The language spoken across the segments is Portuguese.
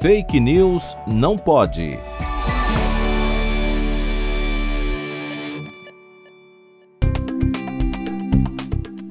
Fake News não pode.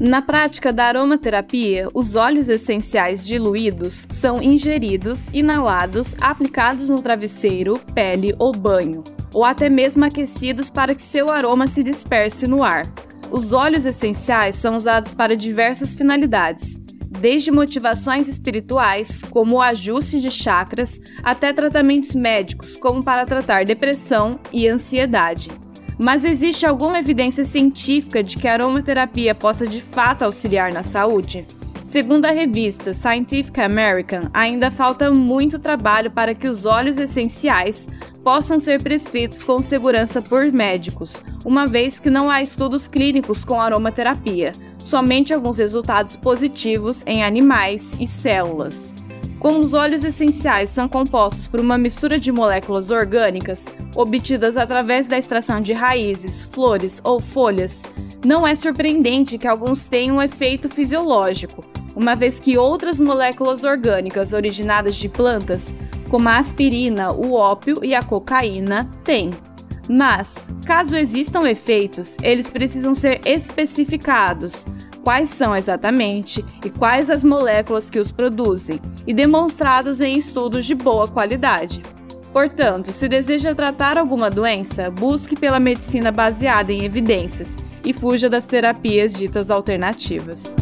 Na prática da aromaterapia, os óleos essenciais diluídos são ingeridos, inalados, aplicados no travesseiro, pele ou banho, ou até mesmo aquecidos para que seu aroma se disperse no ar. Os óleos essenciais são usados para diversas finalidades, desde motivações espirituais, como o ajuste de chakras, até tratamentos médicos, como para tratar depressão e ansiedade. Mas existe alguma evidência científica de que a aromaterapia possa de fato auxiliar na saúde? Segundo a revista Scientific American, ainda falta muito trabalho para que os óleos essenciais possam ser prescritos com segurança por médicos, uma vez que não há estudos clínicos com aromaterapia, somente alguns resultados positivos em animais e células. Como os óleos essenciais são compostos por uma mistura de moléculas orgânicas obtidas através da extração de raízes, flores ou folhas, não é surpreendente que alguns tenham um efeito fisiológico, uma vez que outras moléculas orgânicas originadas de plantas, como a aspirina, o ópio e a cocaína, têm. Mas, caso existam efeitos, eles precisam ser especificados, quais são exatamente e quais as moléculas que os produzem, e demonstrados em estudos de boa qualidade. Portanto, se deseja tratar alguma doença, busque pela medicina baseada em evidências e fuja das terapias ditas alternativas.